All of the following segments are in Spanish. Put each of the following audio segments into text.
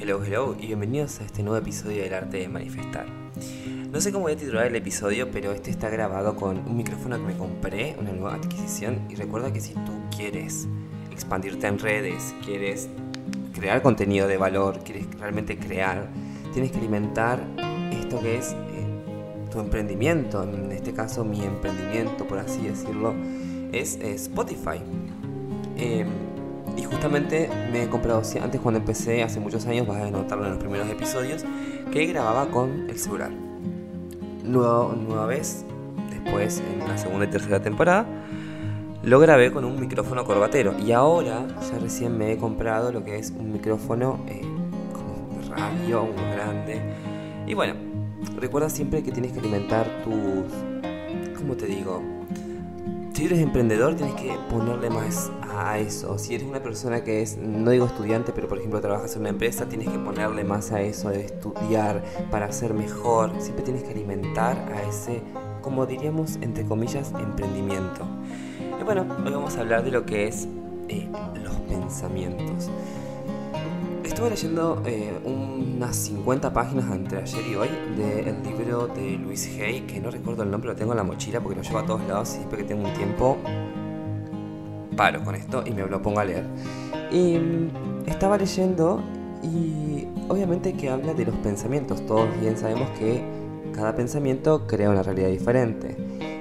Hello, hello y bienvenidos a este nuevo episodio del arte de manifestar. No sé cómo voy a titular el episodio, pero este está grabado con un micrófono que me compré, una nueva adquisición. Y recuerda que si tú quieres expandirte en redes, quieres crear contenido de valor, quieres realmente crear, tienes que alimentar esto que es eh, tu emprendimiento. En este caso, mi emprendimiento, por así decirlo, es, Spotify. Em, y justamente me he comprado, antes cuando empecé, hace muchos años, vas a notarlo en los primeros episodios, que grababa con el celular. Nueva, nueva vez, después en la segunda y tercera temporada, lo grabé con un micrófono corbatero. Y ahora ya recién me he comprado lo que es un micrófono eh, como radio, grande. Y bueno, recuerda siempre que tienes que alimentar tus... ¿Cómo te digo? Si eres emprendedor tienes que ponerle más a eso. Si eres una persona que es, no digo estudiante, pero por ejemplo trabajas en una empresa, tienes que ponerle más a eso de estudiar para ser mejor. Siempre tienes que alimentar a ese, como diríamos, entre comillas, emprendimiento. Y bueno, hoy vamos a hablar de lo que es eh, los pensamientos. Estuve leyendo eh, unas 50 páginas entre ayer y hoy del libro de Luis Hay, que no recuerdo el nombre, lo tengo en la mochila porque lo llevo a todos lados y siempre que tengo un tiempo paro con esto y me lo pongo a leer. Y mm, estaba leyendo y obviamente que habla de los pensamientos. Todos bien sabemos que cada pensamiento crea una realidad diferente.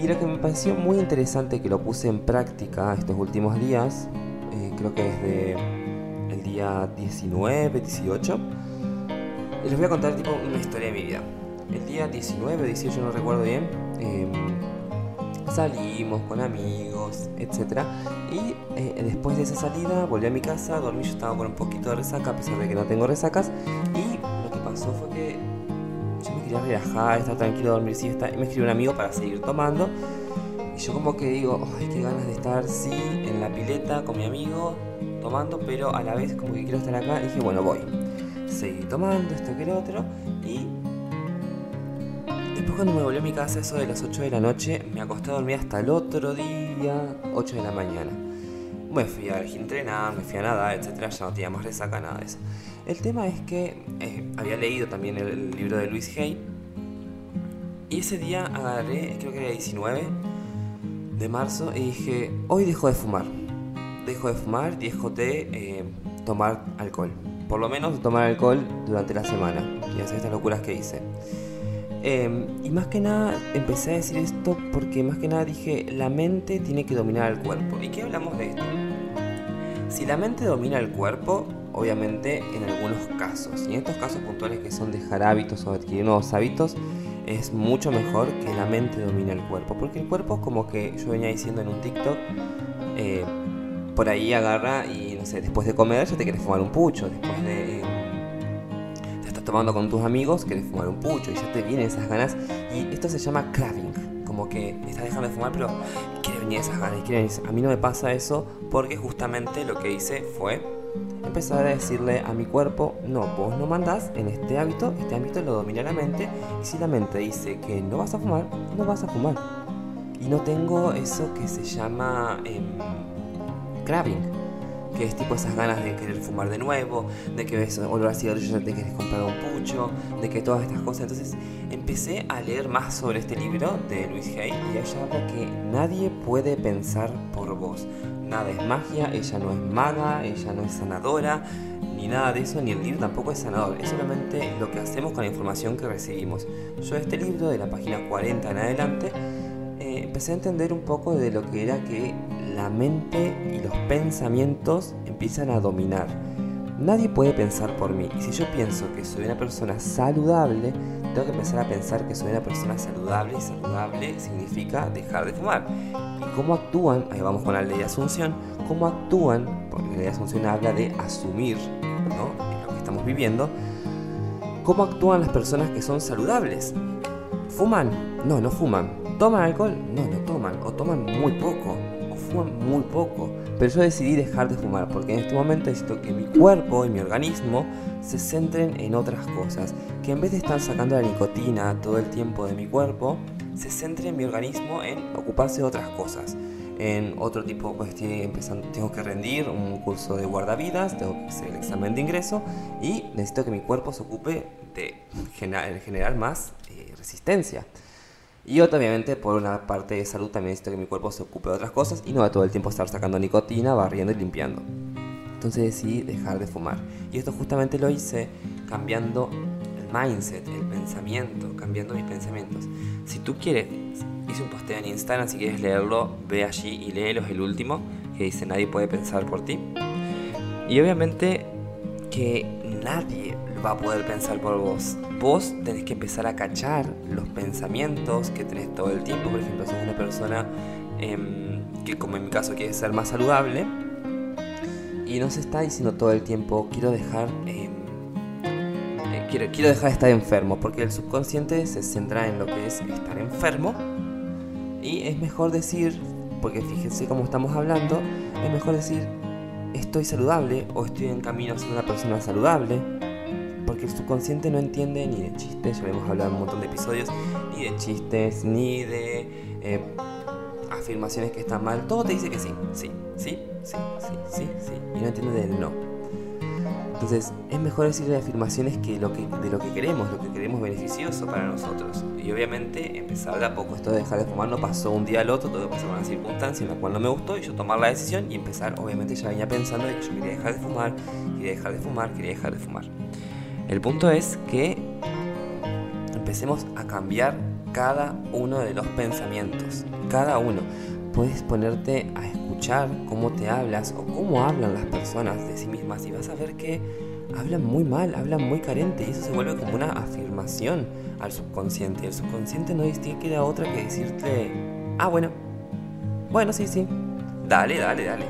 Y lo que me pareció muy interesante que lo puse en práctica estos últimos días, eh, creo que desde día 19, 18. Y les voy a contar tipo una historia de mi vida. El día 19, 18 no recuerdo bien. Em, salimos con amigos, etc. Y eh, después de esa salida volví a mi casa, dormí, yo estaba con un poquito de resaca, a pesar de que no tengo resacas. Y lo que pasó fue que yo me quería relajar, estar tranquilo, dormir siesta. Y me escribió un amigo para seguir tomando. Y yo como que digo, ay, qué ganas de estar, sí, en la pileta con mi amigo, tomando, pero a la vez como que quiero estar acá, dije, bueno, voy. Seguí tomando esto que el otro y después cuando me volví a mi casa, eso de las 8 de la noche, me acosté a dormir hasta el otro día, 8 de la mañana. Me fui a entrenar, me fui a nadar, etcétera, ya no tenía más resaca, nada de eso. El tema es que eh, había leído también el, libro de Luis Hay y ese día agarré, creo que era 19 de marzo, y dije, hoy dejo de fumar dejo de fumar, dejo de eh, tomar alcohol. Por lo menos tomar alcohol durante la semana y hacer estas locuras que hice. Em, y más que nada empecé a decir esto porque más que nada dije, la mente tiene que dominar al cuerpo. ¿Y qué hablamos de esto? Si la mente domina el cuerpo, obviamente en algunos casos, y en estos casos puntuales que son dejar hábitos o adquirir nuevos hábitos, es mucho mejor que la mente domine el cuerpo. Porque el cuerpo como que yo venía diciendo en un TikTok, eh, por ahí agarra y, no sé, después de comer ya te quieres fumar un pucho, después de... te estás tomando con tus amigos, quieres fumar un pucho y ya te vienen esas ganas. Y esto se llama craving, como que estás dejando de fumar, pero quiere venir esas ganas. Quiere A mí no me pasa eso porque justamente lo que hice fue empezar a decirle a mi cuerpo, no, vos no mandás en este hábito, este hábito lo domina la mente, y si la mente dice que no vas a fumar, no vas a fumar. Y no tengo eso que se llama... Em, craving, que es tipo esas ganas de querer fumar de nuevo, de que ves olor a cigarrillo ya te quieres comprar un pucho, de que todas estas cosas. Entonces empecé a leer más sobre este libro de Luis Hay y allá habla que nadie puede pensar por vos. Nada es magia, ella no es maga, ella no es sanadora, ni nada de eso, ni el libro tampoco es sanador, es solamente lo que hacemos con la información que recibimos. Yo este libro, de la página 40 en adelante, eh, empecé a entender un poco de lo que era que la mente y los pensamientos empiezan a dominar. Nadie puede pensar por mí. Y si yo pienso que soy una persona saludable, tengo que empezar a pensar que soy una persona saludable. Y saludable significa dejar de fumar. ¿Y cómo actúan? Ahí vamos con la ley de Asunción. ¿Cómo actúan? Porque la ley de Asunción habla de asumir ¿no? lo que estamos viviendo. ¿Cómo actúan las personas que son saludables? ¿Fuman? No, no fuman. ¿Toman alcohol? No, no toman. O toman muy poco fuman muy poco. Pero yo decidí dejar de fumar porque en este momento necesito que mi cuerpo y mi organismo se centren en otras cosas. Que en vez de estar sacando la nicotina todo el tiempo de mi cuerpo, se centre en mi organismo en ocuparse de otras cosas. En otro tipo, pues estoy empezando, tengo que rendir un curso de guardavidas, tengo que hacer el examen de ingreso y necesito que mi cuerpo se ocupe de generar, más eh, resistencia. Y obviamente por una parte de salud también necesito que mi cuerpo se ocupe de otras cosas y no va todo el tiempo estar sacando nicotina, barriendo y limpiando. Entonces decidí dejar de fumar. Y esto justamente lo hice cambiando el mindset, el pensamiento, cambiando mis pensamientos. Si tú quieres, hice un posteo en Instagram, si quieres leerlo, ve allí y léelo, es el último, que dice nadie puede pensar por ti. Y obviamente que nadie va a poder pensar por vos. Vos tenés que empezar a cachar los pensamientos que tenés todo el tiempo. Por ejemplo, sos una persona em, que como en mi caso quiere ser más saludable y no se está diciendo todo el tiempo quiero dejar... Em, eh, quiero, quiero dejar de estar enfermo, porque el subconsciente se centra en lo que es estar enfermo y es mejor decir, porque fíjense cómo estamos hablando, es mejor decir estoy saludable o estoy en camino a ser una persona saludable. Porque el subconsciente no entiende ni de chistes, ya hemos hablado en un montón de episodios, ni de chistes, ni de eh, afirmaciones que están mal. Todo te dice que sí, sí, sí, sí, sí, sí, sí. Y no entiende del no. Entonces, es mejor decirle afirmaciones que, lo que de lo que queremos, lo que queremos beneficioso para nosotros. Y obviamente empezar de a poco. Esto de dejar de fumar no pasó un día al otro, todo pasó una circunstancia en la cual no me gustó y yo tomar la decisión y empezar, obviamente ya venía pensando que yo quería dejar de fumar, quería dejar de fumar, quería dejar de fumar. El punto es que empecemos a cambiar cada uno de los pensamientos, cada uno. Puedes ponerte a escuchar cómo te hablas o cómo hablan las personas de sí mismas y vas a ver que hablan muy mal, hablan muy carente. Y eso se vuelve como una afirmación al subconsciente. El subconsciente no distingue que otra que decirte, ah, bueno, bueno, sí, sí, dale, dale, dale,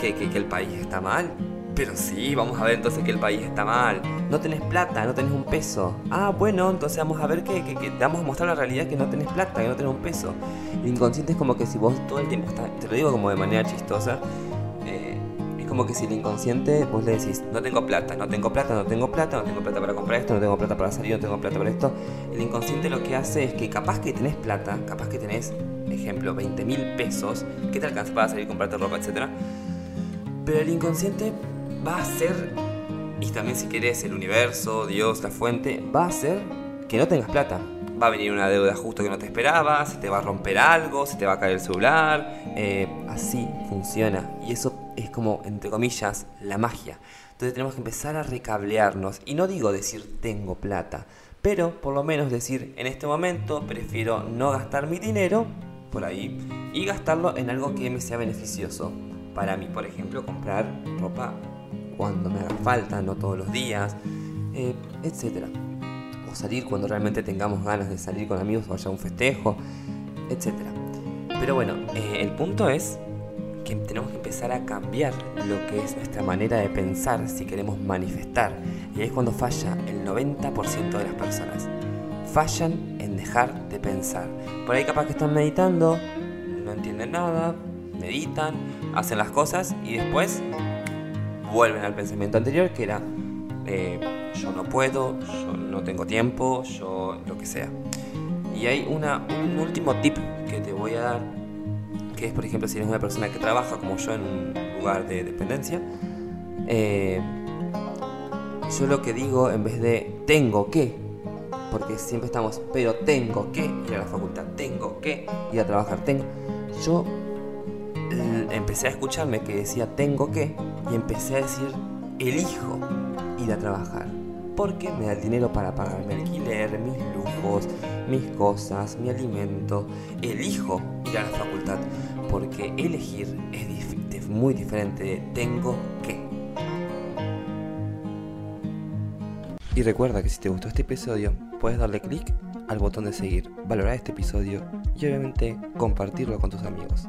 que, que, que el país está mal, pero sí, vamos a ver entonces que el país está mal. No tenés plata, no tenés un peso. Ah, bueno, entonces vamos a ver que, vamos a mostrar la realidad que no tenés plata, que no tenés un peso. El inconsciente es como que si vos todo el tiempo te lo digo como de manera chistosa, eh, es como que si el inconsciente vos le decís, no tengo plata, no tengo plata, no tengo plata, no tengo plata para comprar esto, no tengo plata para salir, no tengo plata para esto. El inconsciente lo que hace es que capaz que tenés plata, capaz que tenés, ejemplo, 20 mil pesos, que te alcanza para salir, comprarte ropa, etc. Pero el inconsciente va a ser, y también si querés el universo, Dios, la fuente, va a ser que no tengas plata. Va a venir una deuda justo que no te esperabas, se te va a romper algo, se te va a caer el celular. Eh, así funciona. Y eso es como, entre comillas, la magia. Entonces tenemos que empezar a recablearnos. Y no digo decir tengo plata, pero por lo menos decir en este momento prefiero no gastar mi dinero por ahí y gastarlo en algo que me sea beneficioso. Para mí, por ejemplo, comprar ropa cuando me haga falta, no todos los días, eh, etc. O salir cuando realmente tengamos ganas de salir con amigos o haya un festejo, etc. Pero bueno, eh, el punto es que tenemos que empezar a cambiar lo que es nuestra manera de pensar si queremos manifestar. Y ahí es cuando falla el 90% de las personas. Fallan en dejar de pensar. Por ahí capaz que están meditando, no entienden nada, meditan, hacen las cosas y después vuelven al pensamiento anterior que era eh, yo no puedo, yo no tengo tiempo, yo lo que sea. Y hay una, un último tip que te voy a dar, que es por ejemplo si eres una persona que trabaja como yo en un lugar de dependencia, eh, yo lo que digo en vez de tengo que, porque siempre estamos, pero tengo que ir a la facultad, tengo que ir a trabajar, tengo, yo empecé a escucharme que decía tengo que y empecé a decir elijo ir a trabajar porque me da el dinero para pagar mi alquiler, mis lujos, mis cosas, mi alimento. Elijo ir a la facultad porque elegir es muy diferente de tengo que. Y recuerda que si te gustó este episodio, puedes darle clic al botón de seguir, valorar este episodio y obviamente compartirlo con tus amigos.